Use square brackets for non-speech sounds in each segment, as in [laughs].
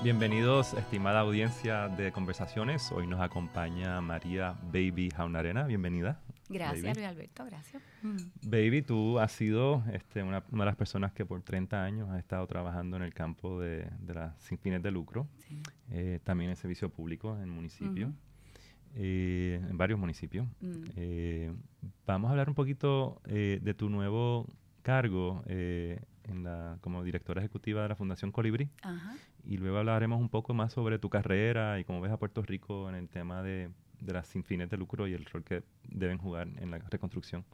Bienvenidos, estimada audiencia de conversaciones. Hoy nos acompaña María Baby Jaunarena. Bienvenida. Gracias, Luis Alberto, gracias. Mm. Baby, tú has sido este, una, de las personas que por 30 años ha estado trabajando en el campo de, las sin fines de lucro, eh, también en servicio público en municipios, eh, en varios municipios. Mm. Eh, vamos a hablar un poquito de tu nuevo cargo en la, como directora ejecutiva de la Fundación Colibrí. Y luego hablaremos un poco más sobre tu carrera y cómo ves a Puerto Rico en el tema de, de las sin fines de lucro y el rol que deben jugar en la reconstrucción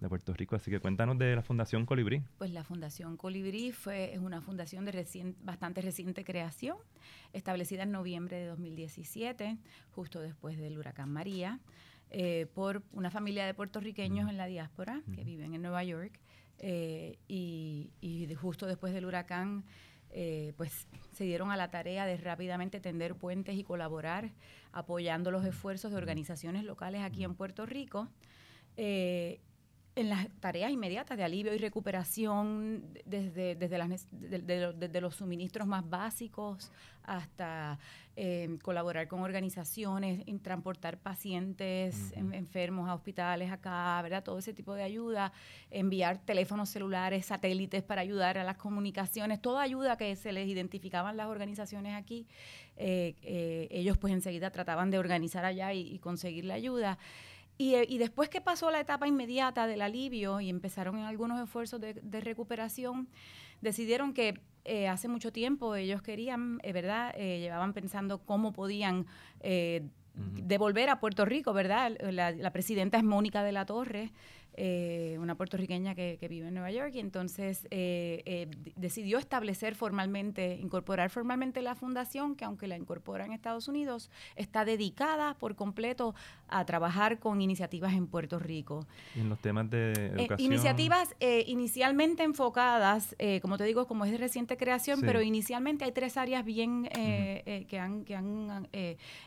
de Puerto Rico. Así que cuéntanos de la Fundación Colibrí. Pues la Fundación Colibrí fue, es una fundación de bastante reciente creación, establecida en noviembre de 2017, justo después del huracán María. Eh, por una familia de puertorriqueños en la diáspora que viven en Nueva York eh, y, justo después del huracán, eh, pues se dieron a la tarea de rápidamente tender puentes y colaborar apoyando los esfuerzos de organizaciones locales aquí en Puerto Rico. Eh, en las tareas inmediatas de alivio y recuperación, desde, desde, las, desde los suministros más básicos hasta em, colaborar con organizaciones, en transportar pacientes enfermos a hospitales acá, ¿verdad? Todo ese tipo de ayuda, enviar teléfonos celulares, satélites para ayudar a las comunicaciones, toda ayuda que se les identificaban las organizaciones aquí, eh, eh, ellos pues enseguida trataban de organizar allá y, y conseguir la ayuda. Eh, y, después que pasó la etapa inmediata del alivio y empezaron en algunos esfuerzos de, recuperación, decidieron que eh, hace mucho tiempo ellos querían, eh, ¿verdad? llevaban pensando cómo podían devolver a Puerto Rico, ¿verdad? La, la, presidenta es Mónica de la Torre, eh, una puertorriqueña que, vive en Nueva York, y entonces eh, eh, decidió establecer formalmente, incorporar formalmente la fundación, que aunque la incorpora en Estados Unidos, está dedicada por completo a trabajar con iniciativas en Puerto Rico. en los temas de educación? iniciativas inicialmente enfocadas, como te digo, como es de reciente creación, pero inicialmente hay tres áreas bien que han, que han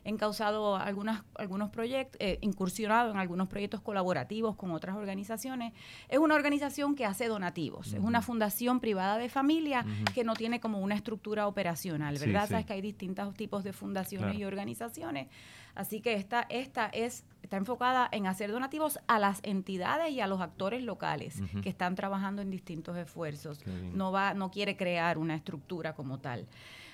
encausado algunas, algunos proyectos, incursionado en algunos proyectos colaborativos con otras organizaciones organizaciones, es una organización que hace donativos, es una fundación privada de familia que no tiene como una estructura operacional, ¿verdad? Sabes que hay distintos tipos de fundaciones y organizaciones, así que esta, esta es está enfocada en hacer donativos a las entidades y a los actores locales que están trabajando en distintos esfuerzos. No va, no quiere crear una estructura como tal.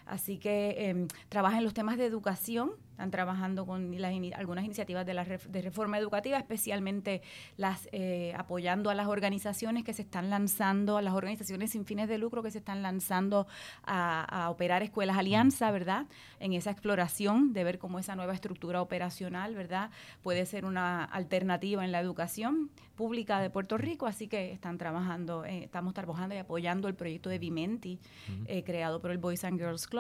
Así que em, trabaja en los temas de educación, están trabajando con algunas iniciativas de, la de reforma educativa, especialmente las eh, apoyando a las organizaciones que se están lanzando, a las organizaciones sin fines de lucro que se están lanzando a, operar escuelas alianza, ¿verdad? En esa exploración de ver cómo esa nueva estructura operacional, ¿verdad? Puede ser una alternativa en la educación pública de Puerto Rico, así que están trabajando, eh, estamos trabajando y apoyando el proyecto de Vimenti, eh, creado por el Boys and Girls Club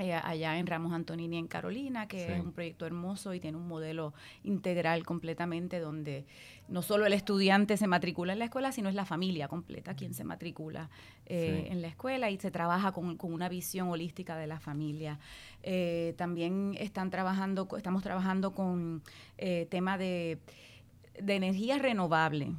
eh, allá en Ramos Antonini en Carolina, que es un proyecto hermoso y tiene un modelo integral completamente donde no solo el estudiante se matricula en la escuela, sino es la familia completa quien se matricula eh, en la escuela y se trabaja con, una visión holística de la familia. Eh, también están trabajando, estamos trabajando con tema de de energía renovable.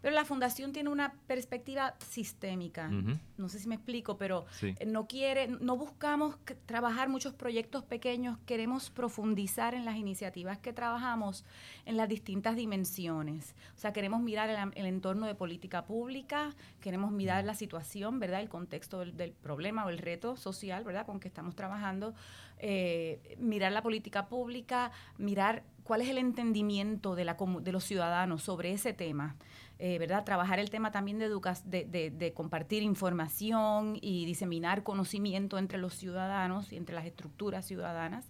Pero la fundación tiene una perspectiva sistémica. No sé si me explico, pero no quiere, no buscamos trabajar muchos proyectos pequeños, queremos profundizar en las iniciativas que trabajamos en las distintas dimensiones. O sea, queremos mirar el, entorno de política pública, queremos mirar la situación, ¿verdad? El contexto del, problema o el reto social, ¿verdad? Con que estamos trabajando, eh, mirar la política pública, mirar cuál es el entendimiento de, la, de los ciudadanos sobre ese tema, eh, ¿verdad? Trabajar el tema también de, de, de, compartir información y diseminar conocimiento entre los ciudadanos y entre las estructuras ciudadanas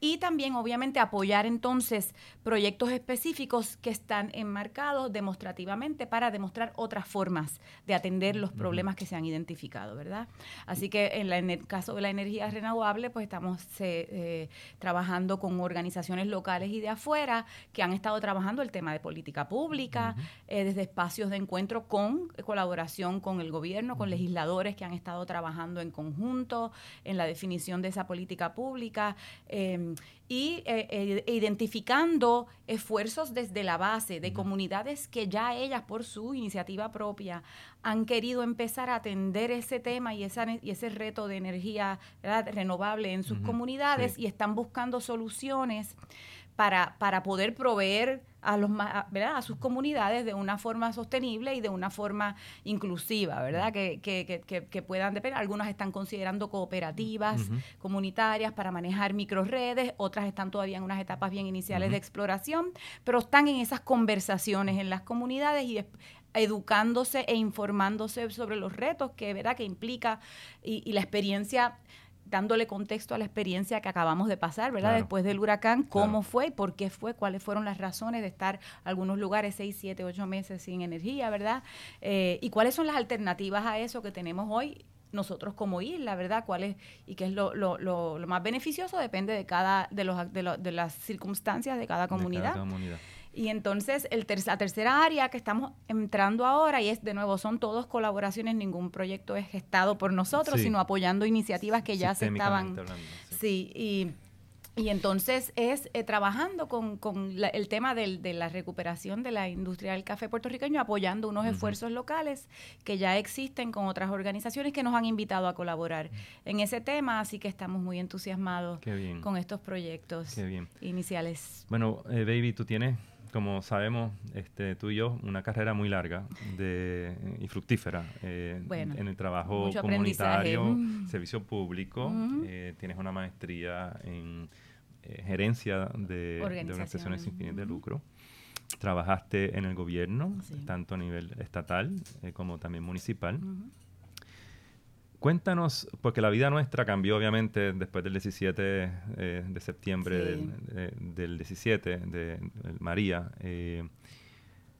y también obviamente apoyar entonces proyectos específicos que están enmarcados demostrativamente para demostrar otras formas de atender los problemas que se han identificado, ¿verdad? Así que en, el caso de la energía renovable, pues estamos eh, eh, trabajando con organizaciones locales y de afuera que han estado trabajando el tema de política pública, eh, desde espacios de encuentro con colaboración con el gobierno, con legisladores que han estado trabajando en conjunto en la definición de esa política pública. Em, y eh, e identificando esfuerzos desde la base de comunidades que ya ellas por su iniciativa propia han querido empezar a atender ese tema y, esa, y ese reto de energía renovable en sus comunidades y están buscando soluciones para, para poder proveer a, los, ¿verdad? a sus comunidades de una forma sostenible y de una forma inclusiva, ¿verdad? Que, que, que, que puedan depender. Algunas están considerando cooperativas comunitarias para manejar microredes, otras están todavía en unas etapas bien iniciales de exploración, pero están en esas conversaciones en las comunidades y educándose e informándose sobre los retos que, ¿verdad? que implica y, y la experiencia dándole contexto a la experiencia que acabamos de pasar, ¿verdad? Después del huracán, cómo fue, por qué fue, cuáles fueron las razones de estar algunos lugares seis, siete, ocho meses sin energía, ¿verdad? Eh, y cuáles son las alternativas a eso que tenemos hoy nosotros como isla, ¿verdad? ¿Cuál es y qué es lo, lo, lo, más beneficioso? Depende de cada de los de, de las circunstancias de cada comunidad. De cada comunidad. Y entonces el la tercera área que estamos entrando ahora, y es de nuevo, son todos colaboraciones, ningún proyecto es gestado por nosotros, sino apoyando iniciativas que ya se estaban... sí. y y entonces es eh, trabajando con, con el tema del, de la recuperación de la industria del café puertorriqueño, apoyando unos esfuerzos locales que ya existen con otras organizaciones que nos han invitado a colaborar en ese tema, así que estamos muy entusiasmados con estos proyectos iniciales. Bueno, eh, Baby, tú tienes como sabemos, este, tú y yo, una carrera muy larga de, y fructífera eh, en el trabajo comunitario, mm. servicio público. Eh, tienes una maestría en eh, gerencia de, organizaciones sin fines de lucro. Trabajaste en el gobierno, tanto a nivel estatal como también municipal. Cuéntanos, porque la vida nuestra cambió obviamente después del 17 eh, de septiembre del, 17 de, María. Eh,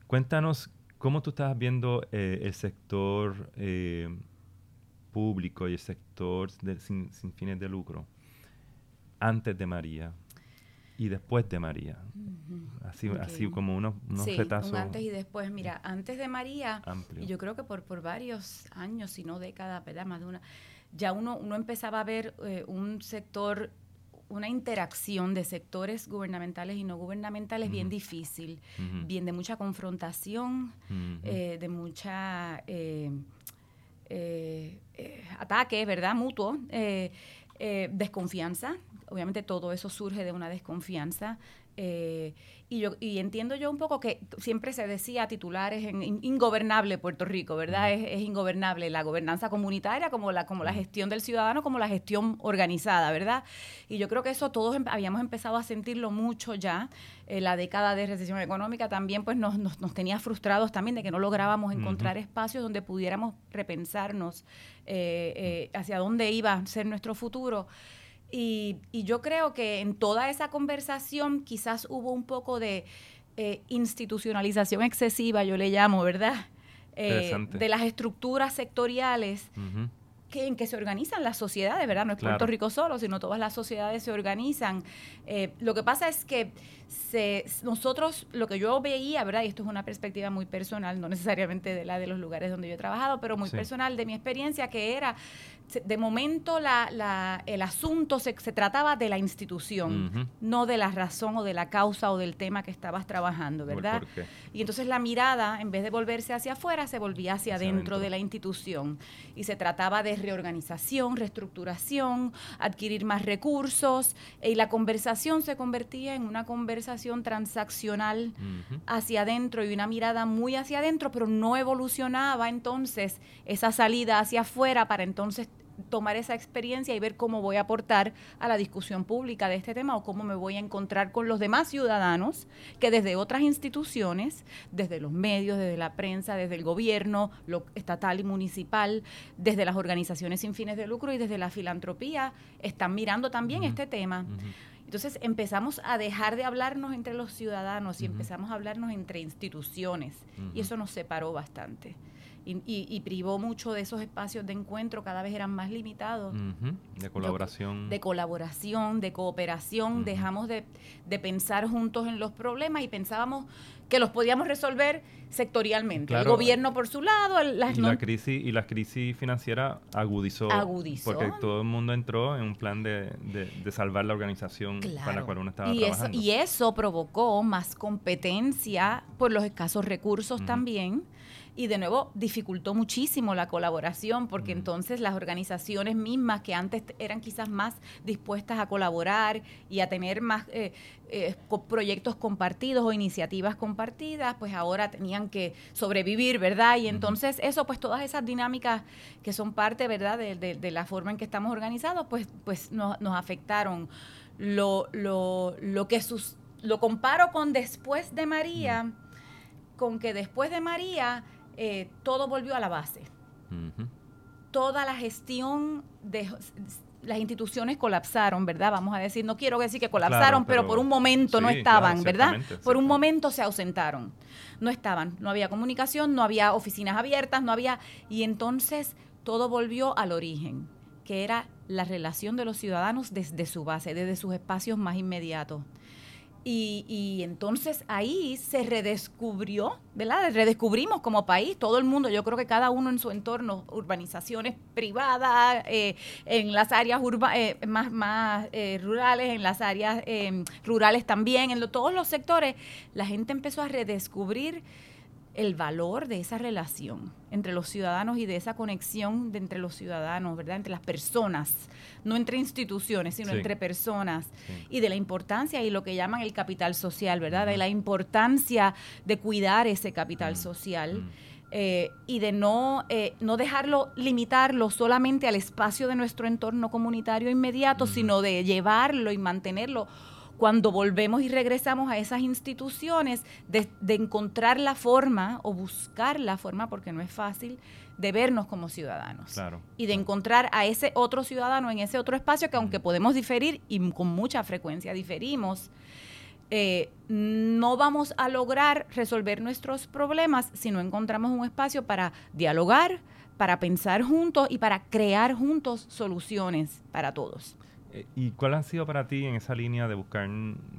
cuéntanos cómo tú estás viendo eh, el sector público y el sector sin, fines de lucro antes de María y después de María. Así, así como unos, unos sí, Un antes y después. Mira, antes de María, y yo creo que por, por varios años, si no décadas, ¿verdad? Más de una, ya uno, uno empezaba a ver eh, un sector una interacción de sectores gubernamentales y no gubernamentales bien difícil, bien de mucha confrontación, eh, de mucha eh, ataque, ¿verdad? Mutuo, desconfianza, obviamente todo eso surge de una desconfianza. Eh, y, yo, y entiendo yo un poco que siempre se decía titulares en, ingobernable Puerto Rico, ¿verdad? Es, ingobernable la gobernanza comunitaria como la, como la gestión del ciudadano, como la gestión organizada, ¿verdad? Y yo creo que eso todos habíamos empezado a sentirlo mucho ya. Eh, la década de recesión económica también pues nos, nos, tenía frustrados también de que no lográbamos encontrar espacios donde pudiéramos repensarnos eh, hacia dónde iba a ser nuestro futuro. Y, yo creo que en toda esa conversación quizás hubo un poco de eh, institucionalización excesiva, yo le llamo, ¿verdad? Eh, de las estructuras sectoriales que, en que se organizan las sociedades, ¿verdad? No es Puerto Rico solo, sino todas las sociedades se organizan. Eh, lo que pasa es que se, nosotros, lo que yo veía, ¿verdad? Y esto es una perspectiva muy personal, no necesariamente de la de los lugares donde yo he trabajado, pero muy personal de mi experiencia, que era de momento la, el asunto se, se, trataba de la institución, no de la razón o de la causa o del tema que estabas trabajando, ¿verdad? Y entonces la mirada, en vez de volverse hacia afuera, se volvía hacia, adentro de la institución. Y se trataba de reorganización, reestructuración, adquirir más recursos, y la conversación se convertía en una conversación transaccional hacia adentro y una mirada muy hacia adentro, pero no evolucionaba entonces esa salida hacia afuera para entonces tomar esa experiencia y ver cómo voy a aportar a la discusión pública de este tema o cómo me voy a encontrar con los demás ciudadanos que desde otras instituciones, desde los medios, desde la prensa, desde el gobierno lo estatal y municipal, desde las organizaciones sin fines de lucro y desde la filantropía, están mirando también este tema. Entonces empezamos a dejar de hablarnos entre los ciudadanos y empezamos a hablarnos entre instituciones y eso nos separó bastante y, privó mucho de esos espacios de encuentro, cada vez eran más limitados. De colaboración. De, colaboración, de cooperación, dejamos de, pensar juntos en los problemas y pensábamos que los podíamos resolver sectorialmente. el gobierno por su lado, las y la crisis y la crisis financiera agudizó, agudizó, porque todo el mundo entró en un plan de, de, salvar la organización para la cual uno estaba y trabajando. Eso, y eso provocó más competencia por los escasos recursos también y de nuevo dificultó muchísimo la colaboración porque entonces las organizaciones mismas que antes eran quizás más dispuestas a colaborar y a tener más eh, eh, proyectos compartidos o iniciativas compartidas, pues ahora tenían que sobrevivir, ¿verdad? Y entonces eso, pues todas esas dinámicas que son parte, ¿verdad?, de, la forma en que estamos organizados, pues, pues nos, nos afectaron. Lo, lo, lo que sus, lo comparo con después de María, con que después de María eh, todo volvió a la base. Toda la gestión de las instituciones colapsaron, ¿verdad? Vamos a decir, no quiero decir que colapsaron, pero, por un momento no estaban, ¿verdad? Por un momento se ausentaron. No estaban, no había comunicación, no había oficinas abiertas, no había... Y entonces todo volvió al origen, que era la relación de los ciudadanos desde su base, desde sus espacios más inmediatos. Y, entonces ahí se redescubrió, ¿verdad? Redescubrimos como país, todo el mundo, yo creo que cada uno en su entorno, urbanizaciones privadas, eh, en las áreas urba, eh, más, más eh, rurales, en las áreas rurales también, en todos los sectores, la gente empezó a redescubrir el valor de esa relación entre los ciudadanos y de esa conexión de entre los ciudadanos, ¿verdad? Entre las personas, no entre instituciones, sino entre personas, y de la importancia y lo que llaman el capital social, ¿verdad? De la importancia de cuidar ese capital social. Eh, y de no, eh, no dejarlo, limitarlo solamente al espacio de nuestro entorno comunitario inmediato, sino de llevarlo y mantenerlo cuando volvemos y regresamos a esas instituciones, de, encontrar la forma o buscar la forma, porque no es fácil, de vernos como ciudadanos. y de encontrar a ese otro ciudadano en ese otro espacio que aunque podemos diferir y con mucha frecuencia diferimos, eh, no vamos a lograr resolver nuestros problemas si no encontramos un espacio para dialogar, para pensar juntos y para crear juntos soluciones para todos. Eh, ¿Y cuál han sido para ti en esa línea de buscar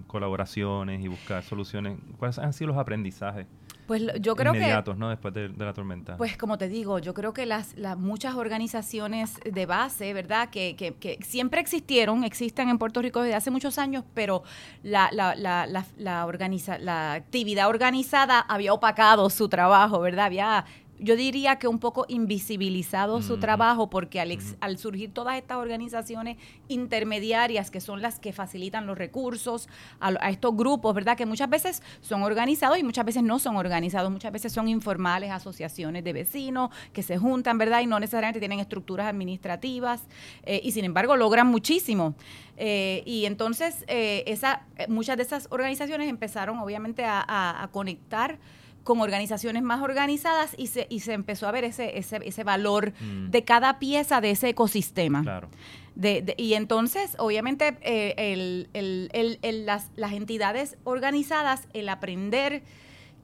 colaboraciones y buscar soluciones? ¿Cuáles han sido los aprendizajes? Pues yo creo inmediatos, ¿no? Después de, la tormenta. Pues como te digo, yo creo que las, las muchas organizaciones de base, ¿verdad? Que, que, que, siempre existieron, existen en Puerto Rico desde hace muchos años, pero la, la, la, la, organiza, la actividad organizada había opacado su trabajo, ¿verdad? Había yo diría que un poco invisibilizado su trabajo porque al, al, surgir todas estas organizaciones intermediarias que son las que facilitan los recursos a, estos grupos, ¿verdad? Que muchas veces son organizados y muchas veces no son organizados, muchas veces son informales, asociaciones de vecinos que se juntan, ¿verdad? Y no necesariamente tienen estructuras administrativas eh, y sin embargo logran muchísimo. Eh, y entonces eh, esa, muchas de esas organizaciones empezaron obviamente a conectar con organizaciones más organizadas y se, y se empezó a ver ese, ese, ese valor mm. de cada pieza de ese ecosistema. Claro. De, y entonces, obviamente, eh, el, el, el, las, las entidades organizadas, el aprender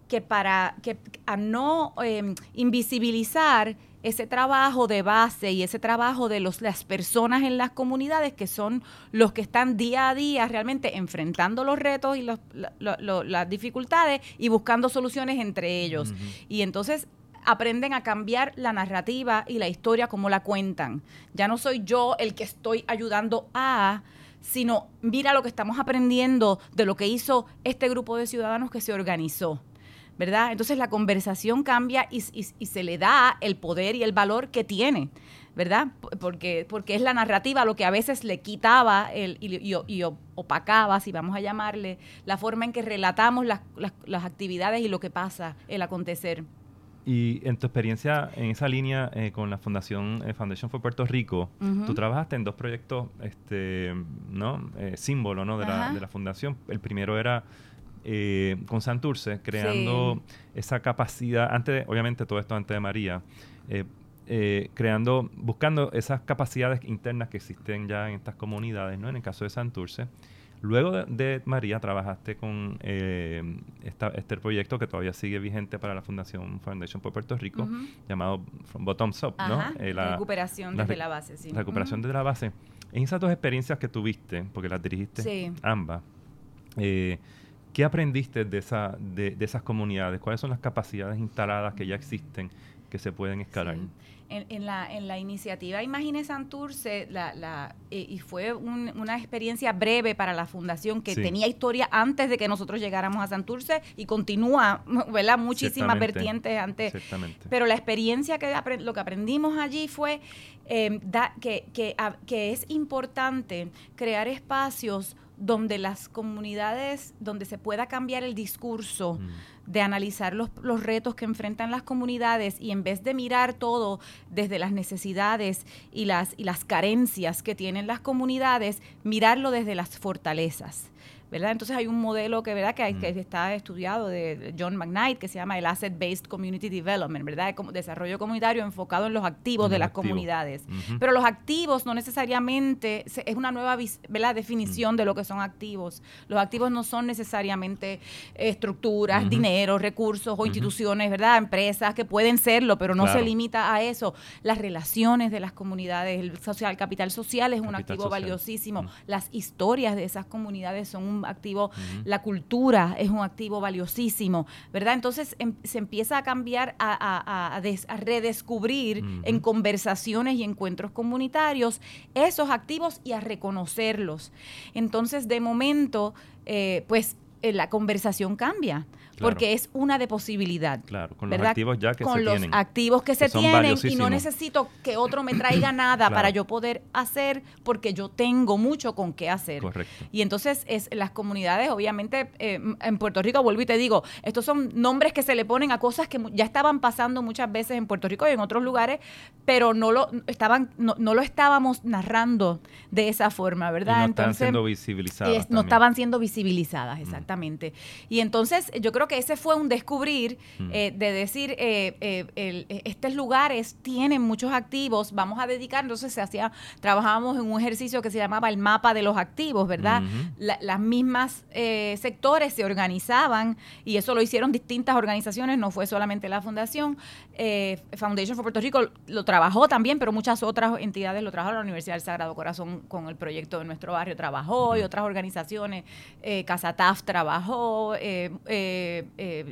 que para que a no em, invisibilizar ese trabajo de base y ese trabajo de los, las personas en las comunidades que son los que están día a día realmente enfrentando los retos y los, las dificultades y buscando soluciones entre ellos. Y entonces aprenden a cambiar la narrativa y la historia como la cuentan. Ya no soy yo el que estoy ayudando a sino mira lo que estamos aprendiendo de lo que hizo este grupo de ciudadanos que se organizó. ¿Verdad? Entonces la conversación cambia y, se le da el poder y el valor que tiene, ¿verdad? Porque, porque es la narrativa lo que a veces le quitaba el, y, opacaba, si vamos a llamarle, la forma en que relatamos las, las, actividades y lo que pasa, el acontecer. Y en tu experiencia en esa línea eh, con la Fundación eh, Foundation for Puerto Rico, tú trabajaste en dos proyectos, este, ¿no? Eh, símbolo, ¿no? De la, de la fundación. El primero era eh, con Santurce, creando esa capacidad, antes, obviamente todo esto antes de María, eh, eh, creando, buscando esas capacidades internas que existen ya en estas comunidades, ¿no? En el caso de Santurce. Luego de, María trabajaste con este proyecto que todavía sigue vigente para la Fundación Foundation por Puerto Rico, llamado From Bottoms Up, ¿no? la recuperación desde la base, sí. recuperación desde la base. En esas dos experiencias que tuviste, porque las dirigiste ambas, ¿Qué aprendiste de, esa, de, esas comunidades? ¿Cuáles son las capacidades instaladas que ya existen que se pueden escalar? En, la, en la iniciativa Imagine Santurce, la, la, eh, y fue una experiencia breve para la fundación que tenía historia antes de que nosotros llegáramos a Santurce y continúa, [laughs] ¿verdad? Muchísimas vertientes antes. Pero la experiencia que lo que aprendimos allí fue eh, que, que, que es importante crear espacios donde las comunidades, donde se pueda cambiar el discurso mm. de analizar los, los, retos que enfrentan las comunidades y en vez de mirar todo desde las necesidades y las, y las carencias que tienen las comunidades, mirarlo desde las fortalezas. ¿Verdad? Entonces hay un modelo que, ¿verdad? Que, que mm. está estudiado de John McKnight que se llama el Asset Based Community Development, ¿verdad? Como desarrollo comunitario enfocado en los activos de las comunidades. Pero los activos no necesariamente, es una nueva ¿verdad? definición mm. de lo que son activos. Los activos no son necesariamente estructuras, dinero, recursos o instituciones, ¿verdad? Empresas que pueden serlo, pero no se limita a eso. Las relaciones de las comunidades, el social, capital social es un activo valiosísimo. Las historias de esas comunidades son un activo, la cultura es un activo valiosísimo, ¿verdad? Entonces em, se empieza a cambiar, a, redescubrir en conversaciones y encuentros comunitarios esos activos y a reconocerlos. Entonces, de momento, eh, pues eh, la conversación cambia porque es una de posibilidad. Claro, con los activos ya que se tienen. Con los activos que, se tienen y no necesito que otro me traiga [coughs] nada para yo poder hacer porque yo tengo mucho con qué hacer. Correcto. Y entonces es las comunidades, obviamente, eh, en Puerto Rico, vuelvo y te digo, estos son nombres que se le ponen a cosas que ya estaban pasando muchas veces en Puerto Rico y en otros lugares, pero no lo estaban no, lo estábamos narrando de esa forma, ¿verdad? no estaban siendo visibilizadas. no estaban siendo visibilizadas, exactamente. Y entonces yo creo que ese fue un descubrir mm. eh, de decir, eh, eh, estos lugares tienen muchos activos, vamos a dedicar, entonces se hacía, trabajábamos en un ejercicio que se llamaba el mapa de los activos, ¿verdad? las mismas sectores se organizaban y eso lo hicieron distintas organizaciones, no fue solamente la fundación. Foundation for Puerto Rico lo trabajó también, pero muchas otras entidades lo trabajaron, la Universidad del Sagrado Corazón con el proyecto de nuestro barrio trabajó y otras organizaciones, Casataf trabajó, eh, eh,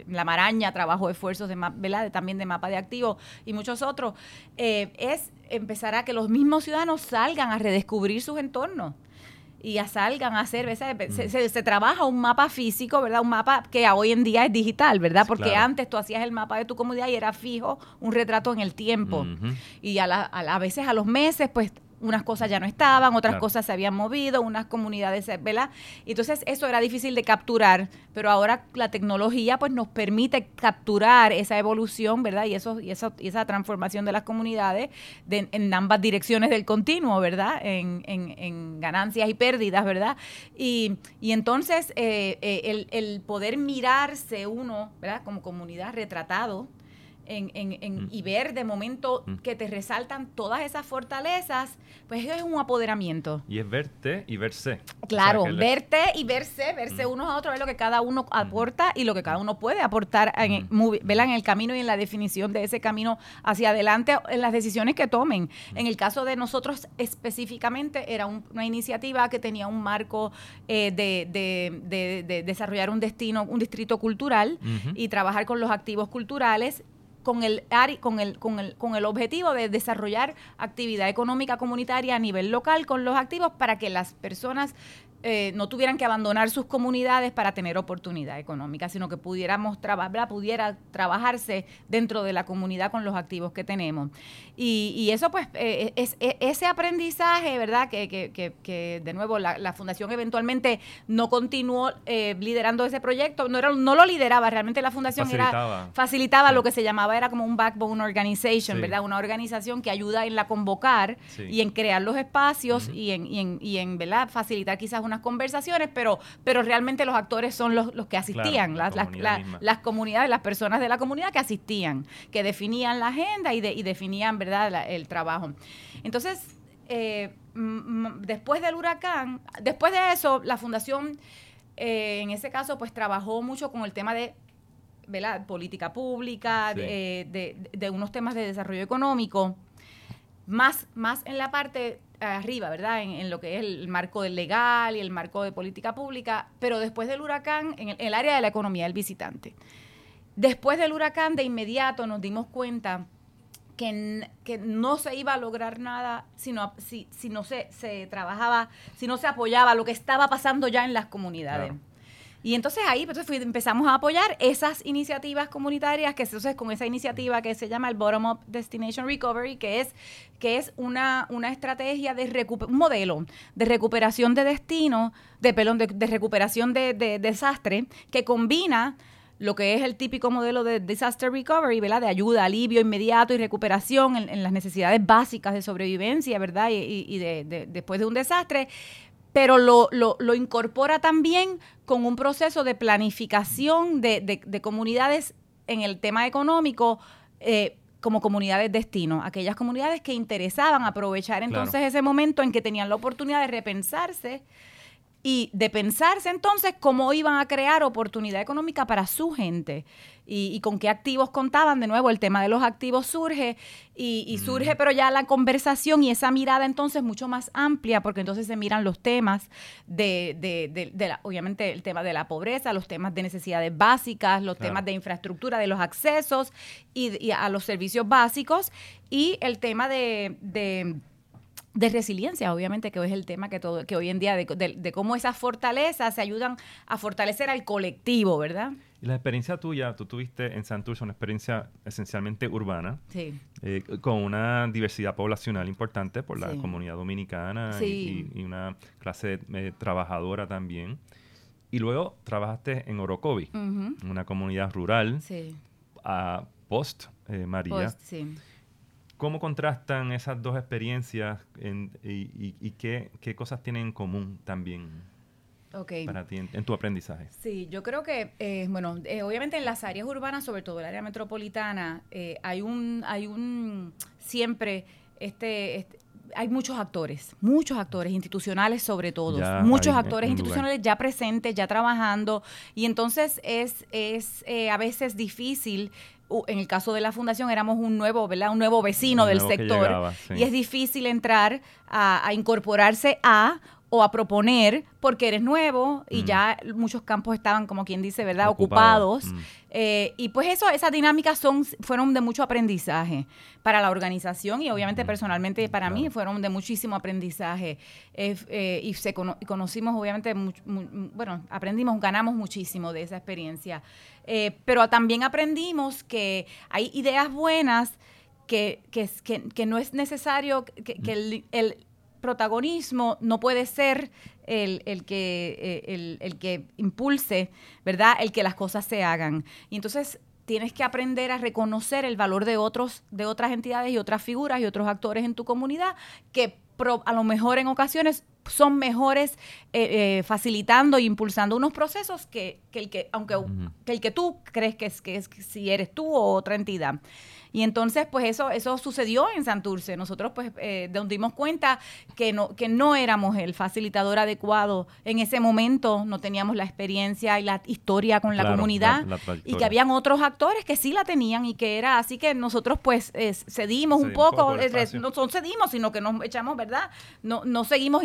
La Maraña trabajó esfuerzos de, ¿verdad? también de mapa de activos y muchos otros, eh, es empezar a que los mismos ciudadanos salgan a redescubrir sus entornos y a salgan a hacer, se, se, trabaja un mapa físico, ¿verdad? Un mapa que hoy en día es digital, ¿verdad? Porque antes tú hacías el mapa de tu comunidad y era fijo, un retrato en el tiempo. Y a, la, a, a veces a los meses, pues unas cosas ya no estaban, otras cosas se habían movido, unas comunidades, ¿verdad? Entonces eso era difícil de capturar, pero ahora la tecnología pues nos permite capturar esa evolución, ¿verdad? Y eso y eso, y esa transformación de las comunidades en ambas direcciones del continuo, ¿verdad? En, en, ganancias y pérdidas, ¿verdad? Y, y entonces eh, eh, el, el poder mirarse uno, ¿verdad? Como comunidad retratado en, en, mm. y ver de momento mm. que te resaltan todas esas fortalezas, pues es un apoderamiento. Y es verte y verse. Claro, verte y verse, verse mm. unos a otros, ver lo que cada uno aporta y lo que cada uno puede aportar en, en el camino y en la definición de ese camino hacia adelante, en las decisiones que tomen. En el caso de nosotros específicamente, era una iniciativa que tenía un marco eh, de, de, de, desarrollar un destino, un distrito cultural y trabajar con los activos culturales con el, con el, con el, con el objetivo de desarrollar actividad económica comunitaria a nivel local con los activos para que las personas eh, no tuvieran que abandonar sus comunidades para tener oportunidad económica, sino que pudiéramos trabajar, pudiera trabajarse dentro de la comunidad con los activos que tenemos. Y, y eso, pues, eh, es, ese aprendizaje, ¿verdad? Que, que, que, de nuevo, la, la, fundación eventualmente no continuó eh, liderando ese proyecto, no, era, no lo lideraba, realmente la fundación facilitaba, era, facilitaba lo que se llamaba, era como un backbone organization, ¿verdad? Una organización que ayuda en la convocar y en crear los espacios y, en, y, en, y en, ¿verdad? Facilitar quizás una unas conversaciones, pero, pero realmente los actores son los, los que asistían, las, las, comunidades, las personas de la comunidad que asistían, que definían la agenda y, de, y definían ¿verdad? el trabajo. Entonces, eh, después del huracán, después de eso, la fundación, eh, en ese caso, pues trabajó mucho con el tema de ¿verdad? política pública, de, de, de, unos temas de desarrollo económico, más, más en la parte arriba, ¿verdad? En, lo que es el marco del legal y el marco de política pública, pero después del huracán, en el, área de la economía del visitante. Después del huracán, de inmediato nos dimos cuenta que, que, no se iba a lograr nada si no, si, si no se, se, trabajaba, si no se apoyaba lo que estaba pasando ya en las comunidades. Y entonces ahí pues, empezamos a apoyar esas iniciativas comunitarias, que entonces con esa iniciativa que se llama el Bottom Up Destination Recovery, que es, que es una, una estrategia de un modelo de recuperación de destino, de pelón, de, recuperación de, desastre, que combina lo que es el típico modelo de disaster recovery, ¿verdad? De ayuda, alivio inmediato y recuperación en, las necesidades básicas de sobrevivencia, ¿verdad? Y, de, después de un desastre, pero lo, lo, lo, incorpora también con un proceso de planificación de, de, comunidades en el tema económico. Eh, como comunidades destino, aquellas comunidades que interesaban aprovechar entonces ese momento en que tenían la oportunidad de repensarse y de pensarse entonces cómo iban a crear oportunidad económica para su gente y, con qué activos contaban. De nuevo, el tema de los activos surge y, surge, pero ya la conversación y esa mirada entonces mucho más amplia, porque entonces se miran los temas de, de, de, la, obviamente, el tema de la pobreza, los temas de necesidades básicas, los temas de infraestructura, de los accesos y, a los servicios básicos y el tema de de resiliencia, obviamente, que es el tema que, todo, que hoy en día, de, cómo esas fortalezas se ayudan a fortalecer al colectivo, ¿verdad? Y la experiencia tuya, tú tuviste en Santurce una experiencia esencialmente urbana, sí. Eh, con una diversidad poblacional importante por la comunidad dominicana y, una clase eh, trabajadora también. Y luego trabajaste en Orocovi, una comunidad rural, a post eh, María. Post, sí. ¿Cómo contrastan esas dos experiencias y, qué, cosas tienen en común también para ti en, tu aprendizaje? Sí, yo creo que, eh, bueno, eh, obviamente en las áreas urbanas, sobre todo el área metropolitana, eh, hay un, hay un, siempre, este, este hay muchos actores, muchos actores institucionales sobre todo, muchos actores institucionales ya presentes, ya trabajando, y entonces es, es a veces difícil en el caso de la fundación éramos un nuevo, ¿verdad? Un nuevo vecino del sector y es difícil entrar a, incorporarse a o a proponer porque eres nuevo y mm. ya muchos campos estaban, como quien dice, ¿verdad?, ocupados. Mm. Eh, y pues eso, esas dinámicas son, fueron de mucho aprendizaje para la organización y obviamente mm. personalmente para mí fueron de muchísimo aprendizaje. Eh, y se conocimos, obviamente, bueno, aprendimos, ganamos muchísimo de esa experiencia. Eh, pero también aprendimos que hay ideas buenas que, que, que, no es necesario que, el, el protagonismo no puede ser el, el que, eh, el, que impulse, ¿verdad? El que las cosas se hagan. Y entonces tienes que aprender a reconocer el valor de otros, de otras entidades y otras figuras y otros actores en tu comunidad que a lo mejor en ocasiones son mejores eh, eh, facilitando e impulsando unos procesos que, que el que, aunque que el que tú crees que es que es si eres tú o otra entidad. Y entonces, pues eso, eso sucedió en Santurce. Nosotros, pues, eh, nos dimos cuenta que no, que no éramos el facilitador adecuado en ese momento, no teníamos la experiencia y la historia con la comunidad y que habían otros actores que sí la tenían y que era así que nosotros, pues, cedimos un poco, no son cedimos, sino que nos echamos, ¿verdad? No, no seguimos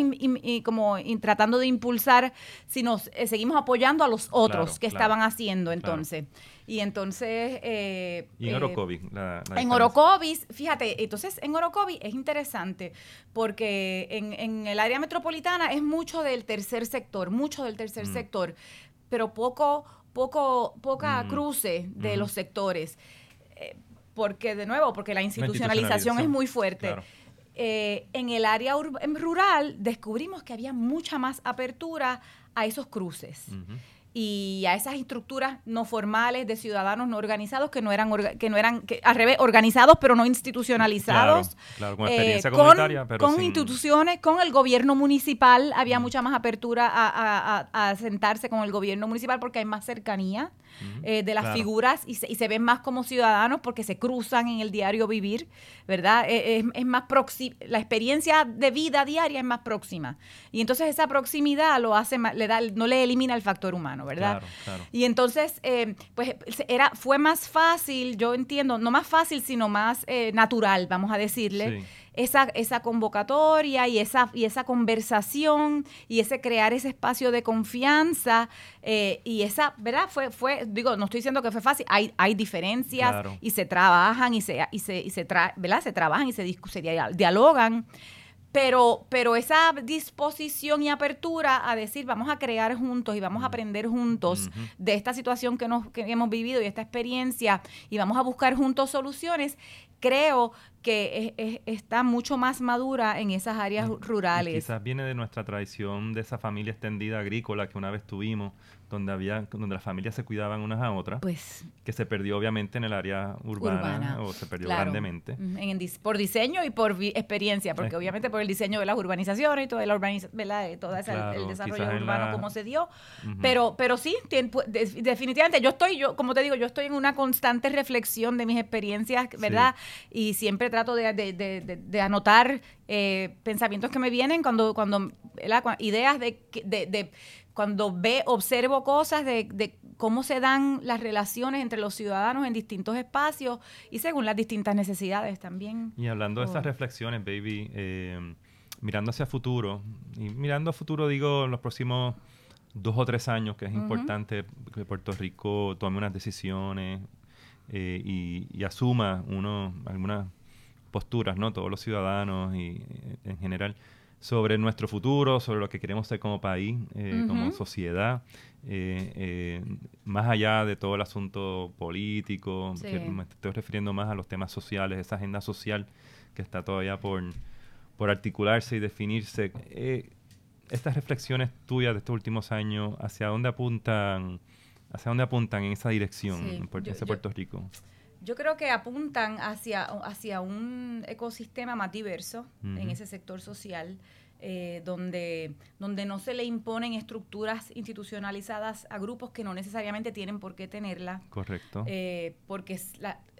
como tratando de impulsar, sino eh, seguimos apoyando a los otros que estaban haciendo entonces. Y entonces... Eh, y en eh, Orocovis. en Orocovis, fíjate, entonces en Orocovis es interesante porque en, en, el área metropolitana es mucho del tercer sector, mucho del tercer mm. sector, pero poco, poco, poca mm. cruce de los sectores. Eh, porque, de nuevo, porque la institucionalización es muy fuerte. En el área rural descubrimos que había mucha más apertura a esos cruces y a esas estructuras no formales de ciudadanos no organizados que no eran que no eran que, al revés organizados pero no institucionalizados claro, con experiencia eh, comunitaria pero con instituciones con el gobierno municipal había mucha más apertura a, a, sentarse con el gobierno municipal porque hay más cercanía eh, de las figuras y se, y se, ven más como ciudadanos porque se cruzan en el diario vivir verdad e, es, es más la experiencia de vida diaria es más próxima. Y entonces esa proximidad lo hace le da no le elimina el factor humano ¿verdad? Y entonces, eh, pues era, fue más fácil, yo entiendo, no más fácil, sino más eh, natural, vamos a decirle. esa, esa convocatoria y esa, y esa conversación y ese crear ese espacio de confianza eh, y esa, ¿verdad? Fue, fue, digo, no estoy diciendo que fue fácil, hay, hay diferencias y se trabajan y se, y se, y se, ¿verdad? se trabajan y se, se dialogan. Pero, pero esa disposición y apertura a decir vamos a crear juntos y vamos a aprender juntos de esta situación que, nos, que hemos vivido y esta experiencia y vamos a buscar juntos soluciones, creo que está mucho más madura en esas áreas rurales. quizás viene de nuestra tradición de esa familia extendida agrícola que una vez tuvimos, donde había donde las familias se cuidaban unas a otras, pues, que se perdió obviamente en el área urbana, o se perdió grandemente. En, por diseño y por experiencia, porque obviamente por el diseño de las urbanizaciones y toda la todo el desarrollo urbano como se dio, pero pero sí, definitivamente yo estoy yo como te digo, yo estoy en una constante reflexión de mis experiencias, ¿verdad? Y siempre trato de, de, anotar eh, pensamientos que me vienen cuando cuando ideas de, de cuando ve, observo cosas de, cómo se dan las relaciones entre los ciudadanos en distintos espacios y según las distintas necesidades también. Y hablando de esas reflexiones, baby, eh, mirando hacia futuro, y mirando a futuro digo en los próximos dos o tres años, que es importante que Puerto Rico tome unas decisiones eh, y, asuma uno algunas posturas, ¿no? Todos los ciudadanos y en general sobre nuestro futuro, sobre lo que queremos ser como país, eh, como sociedad, eh, eh, más allá de todo el asunto político, me estoy refiriendo más a los temas sociales, esa agenda social que está todavía por, por articularse y definirse. estas reflexiones tuyas de estos últimos años, ¿hacia dónde apuntan, hacia dónde apuntan en esa dirección, en Puerto, Puerto Rico? Yo creo que apuntan hacia, hacia un ecosistema más diverso en ese sector social, eh, donde, donde no se le imponen estructuras institucionalizadas a grupos que no necesariamente tienen por qué tenerla. Correcto. Eh, porque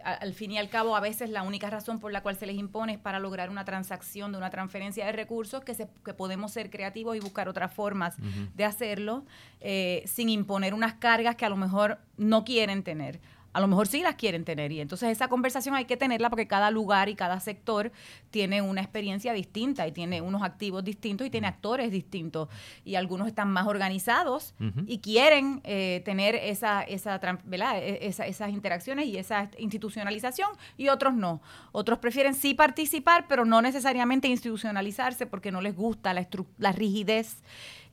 al fin y al cabo a veces la única razón por la cual se les impone es para lograr una transacción de una transferencia de recursos, que, se, que podemos ser creativos y buscar otras formas de hacerlo, eh, sin imponer unas cargas que a lo mejor no quieren tener a lo mejor sí las quieren tener. Y entonces esa conversación hay que tenerla porque cada lugar y cada sector tiene una experiencia distinta y tiene unos activos distintos y tiene actores distintos. Y algunos están más organizados y quieren eh, tener esa, esa, e, esa, esas interacciones y esa institucionalización y otros no. Otros prefieren sí participar, pero no necesariamente institucionalizarse porque no les gusta la, la rigidez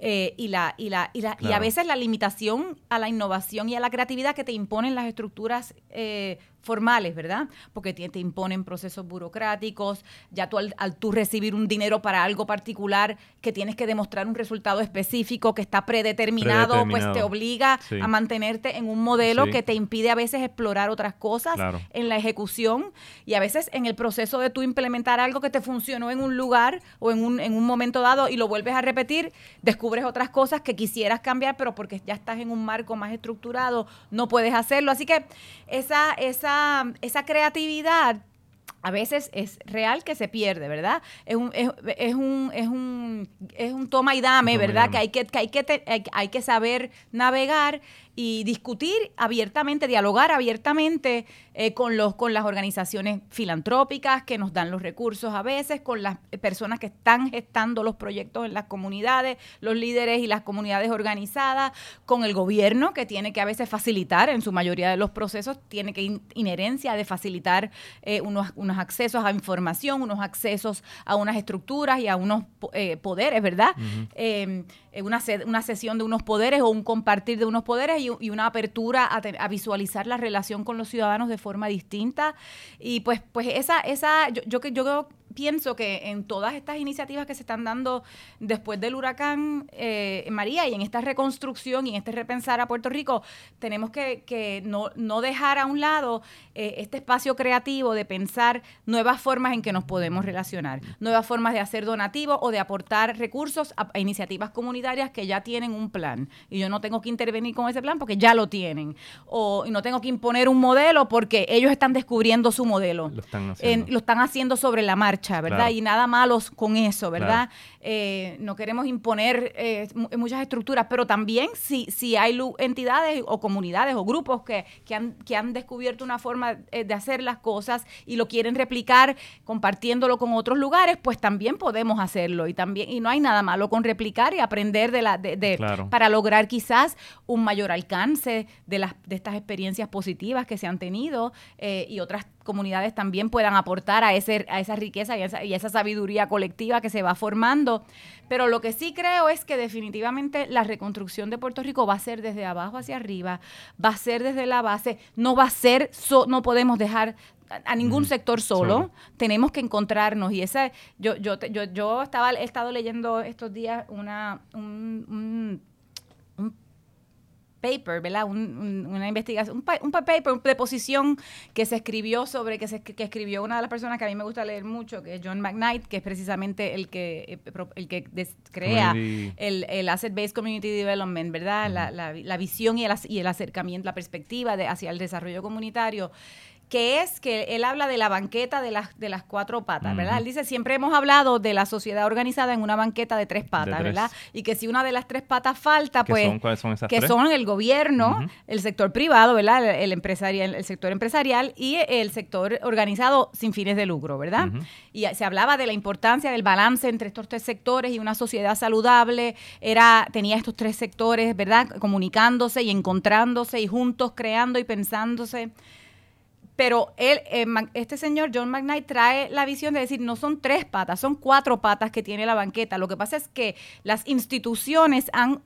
eh, y, la, y, la, y, la, y a veces la limitación a la innovación y a la creatividad que te imponen las estructuras eh, formales, ¿verdad? Porque te, imponen procesos burocráticos, ya tú al, tú recibir un dinero para algo particular que tienes que demostrar un resultado específico que está predeterminado, pues te obliga a mantenerte en un modelo que te impide a veces explorar otras cosas en la ejecución y a veces en el proceso de tú implementar algo que te funcionó en un lugar o en un, en un momento dado y lo vuelves a repetir, descubres otras cosas que quisieras cambiar, pero porque ya estás en un marco más estructurado, no puedes hacerlo. Así que esa, esa esa, creatividad a veces es real que se pierde, ¿verdad? Es un, es, un, es un, es un toma y dame, ¿verdad? Que hay que, que, hay, que hay que saber navegar y discutir abiertamente, dialogar abiertamente eh, con, los, con las organizaciones filantrópicas que nos dan los recursos a veces, con las personas que están gestando los proyectos en las comunidades, los líderes y las comunidades organizadas, con el gobierno que tiene que a veces facilitar, en su mayoría de los procesos, tiene que inherencia de facilitar eh, unos, unos accesos a información, unos accesos a unas estructuras y a unos eh, poderes, ¿verdad? Em, una, una sesión de unos poderes o un compartir de unos poderes y, una apertura a, visualizar la relación con los ciudadanos de forma distinta. Y pues, pues esa, esa, yo, yo, yo pienso que en todas estas iniciativas que se están dando después del huracán eh, María y en esta reconstrucción y en este repensar a Puerto Rico, tenemos que, que no, no, dejar a un lado eh, este espacio creativo de pensar nuevas formas en que nos podemos relacionar, nuevas formas de hacer donativos o de aportar recursos a, iniciativas comunitarias que ya tienen un plan. Y yo no tengo que intervenir con ese plan porque ya lo tienen. O y no tengo que imponer un modelo porque ellos están descubriendo su modelo. Lo están haciendo, lo están haciendo sobre la marcha marcha, ¿verdad? Y nada malos con eso, ¿verdad? Eh, no queremos imponer eh, muchas estructuras, pero también si, si hay entidades o comunidades o grupos que, que, han, que han descubierto una forma eh, de hacer las cosas y lo quieren replicar compartiéndolo con otros lugares, pues también podemos hacerlo y también y no hay nada malo con replicar y aprender de la de, para lograr quizás un mayor alcance de las de estas experiencias positivas que se han tenido y otras comunidades también puedan aportar a, ese, a esa riqueza y esa, y esa sabiduría colectiva que se va formando. Pero lo que sí creo es que definitivamente la reconstrucción de Puerto Rico va a ser desde abajo hacia arriba, va a ser desde la base, no va a ser, no podemos dejar a ningún sector solo, tenemos que encontrarnos y esa yo yo yo yo estaba he estado leyendo estos días una un paper, ¿verdad? una investigación, un, un, paper de posición que se escribió sobre, que, se, que escribió una de las personas que a mí me gusta leer mucho, que es John McKnight, que es precisamente el que, eh, el que crea el, el Asset-Based Community Development, ¿verdad? la, la, la, visión y el, y el acercamiento, la perspectiva de, hacia el desarrollo comunitario que es que él habla de la banqueta de las, de las cuatro patas, ¿verdad? Él dice, siempre hemos hablado de la sociedad organizada en una banqueta de tres patas, ¿verdad? Y que si una de las tres patas falta, pues... Son, ¿Cuáles son esas Que son el gobierno, el sector privado, ¿verdad? El, empresarial, el sector empresarial y el sector organizado sin fines de lucro, ¿verdad? Y se hablaba de la importancia del balance entre estos tres sectores y una sociedad saludable era tenía estos tres sectores, ¿verdad? Comunicándose y encontrándose y juntos creando y pensándose pero él, eh, este señor John McKnight trae la visión de decir, no son tres patas, son cuatro patas que tiene la banqueta. Lo que pasa es que las instituciones han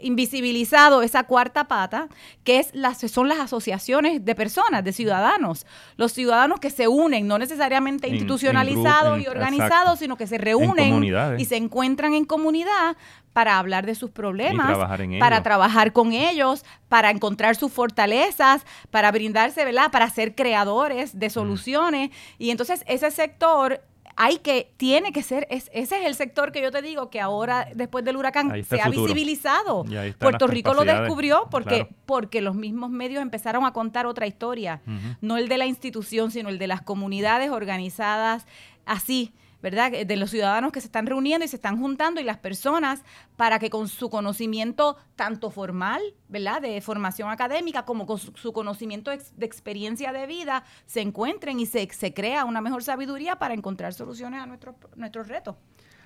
invisibilizado esa cuarta pata, que es las, son las asociaciones de personas, de ciudadanos. Los ciudadanos que se unen, no necesariamente institucionalizados y organizados, sino que se reúnen y se encuentran en comunidad para hablar de sus problemas, para trabajar con ellos, para encontrar sus fortalezas, para brindarse, ¿verdad? Para ser creadores de soluciones. Y entonces ese sector hay que, tiene que ser, ese es el sector que yo te digo que ahora, después del huracán, se ha visibilizado. Puerto Rico lo descubrió porque, porque los mismos medios empezaron a contar otra historia, no el de la institución, sino el de las comunidades organizadas así ¿verdad? De los ciudadanos que se están reuniendo y se están juntando y las personas para que con su conocimiento tanto formal, ¿verdad? De formación académica como con su, conocimiento de experiencia de vida se encuentren y se, se crea una mejor sabiduría para encontrar soluciones a nuestros, nuestros retos.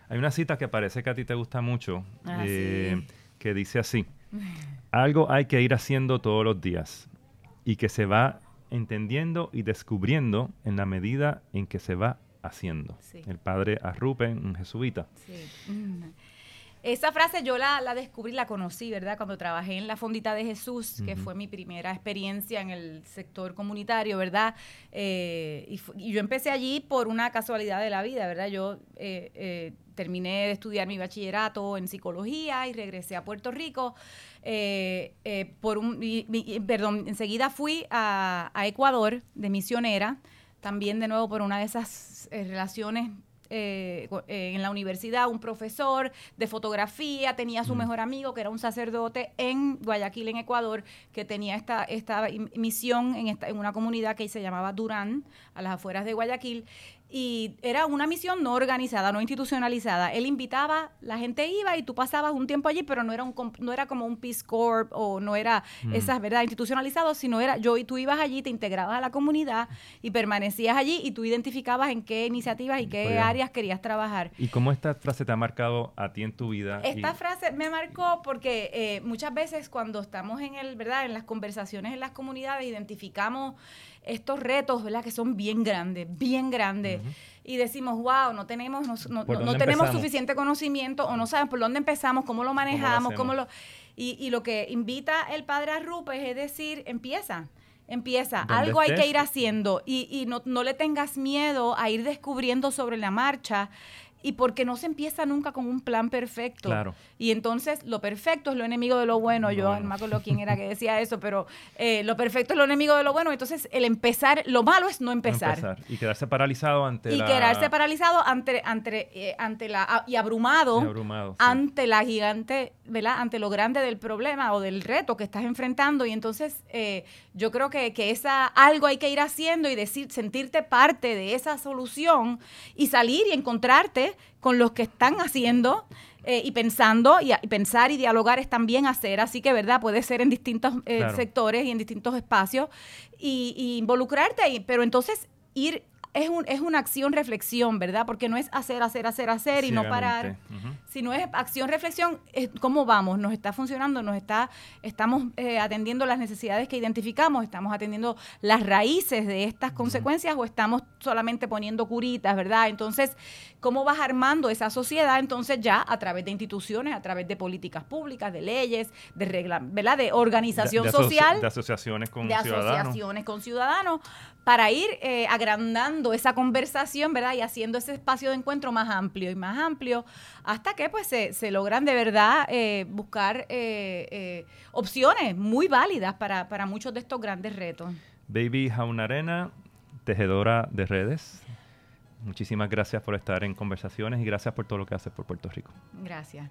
Hay una cita que parece que a ti te gusta mucho, ah, eh, que dice así, [laughs] algo hay que ir haciendo todos los días y que se va entendiendo y descubriendo en la medida en que se va haciendo. El padre Arrupe, un jesuita. Mm. Esa frase yo la, la, descubrí, la conocí, ¿verdad? Cuando trabajé en la Fondita de Jesús, que fue mi primera experiencia en el sector comunitario, ¿verdad? Eh, y, yo empecé allí por una casualidad de la vida, ¿verdad? Yo eh, eh, terminé de estudiar mi bachillerato en psicología y regresé a Puerto Rico. por un, perdón, enseguida fui a, a Ecuador de misionera también de nuevo por una de esas eh, relaciones eh, eh, en la universidad, un profesor de fotografía, tenía su mejor amigo que era un sacerdote en Guayaquil, en Ecuador, que tenía esta, esta misión en, esta, en una comunidad que se llamaba Durán, a las afueras de Guayaquil, y era una misión no organizada, no institucionalizada. Él invitaba, la gente iba y tú pasabas un tiempo allí, pero no era un no era como un Peace Corps o no era mm. esas verdad institucionalizado, sino era yo y tú ibas allí, te integrabas a la comunidad y permanecías allí y tú identificabas en qué iniciativas y qué áreas querías trabajar. ¿Y cómo esta frase te ha marcado a ti en tu vida? Esta frase me marcó porque eh, muchas veces cuando estamos en el, ¿verdad? En las conversaciones en las comunidades identificamos estos retos, ¿verdad? Que son bien grandes, bien grandes. Y decimos, wow, no tenemos, no, no, tenemos suficiente conocimiento o no sabemos por dónde empezamos, cómo lo manejamos, cómo lo... y, y, lo que invita el padre a Rupes es decir, empieza empieza, algo hay que ir haciendo y, y no, no, le tengas miedo a ir descubriendo sobre la marcha y porque no se empieza nunca con un plan perfecto. Claro. Y entonces lo perfecto es lo enemigo de lo bueno. Yo no me acuerdo quién era que decía eso, pero eh, lo perfecto es lo enemigo de lo bueno. Entonces el empezar, lo malo es no empezar. Y quedarse paralizado ante y la... Quedarse paralizado ante, ante, eh, ante la... y abrumado, ante la gigante, ¿verdad? Ante lo grande del problema o del reto que estás enfrentando. Y entonces eh, yo creo que, que esa, algo hay que ir haciendo y decir, sentirte parte de esa solución y salir y encontrarte con los que están haciendo eh, y pensando, y, pensar y dialogar es también hacer, así que, ¿verdad? Puede ser en distintos eh, sectores y en distintos espacios y, y involucrarte ahí, pero entonces ir es, un, es una acción-reflexión, ¿verdad? Porque no es hacer, hacer, hacer, hacer y no parar. Si no es acción-reflexión, ¿cómo vamos? ¿Nos está funcionando? ¿Nos está, estamos eh, atendiendo las necesidades que identificamos? ¿Estamos atendiendo las raíces de estas consecuencias o estamos solamente poniendo curitas, ¿verdad? Entonces, ¿cómo vas armando esa sociedad? Entonces ya a través de instituciones, a través de políticas públicas, de leyes, de reglas, ¿verdad? De organización social. de asociaciones con de asociaciones con ciudadanos para ir eh, agrandando esa conversación, ¿verdad? Y haciendo ese espacio de encuentro más amplio y más amplio, hasta que pues se, logran de verdad eh, buscar eh, opciones muy válidas para, para muchos de estos grandes retos. Baby Jaunarena, tejedora de redes. Muchísimas gracias por estar en conversaciones y gracias por todo lo que haces por Puerto Rico. Gracias.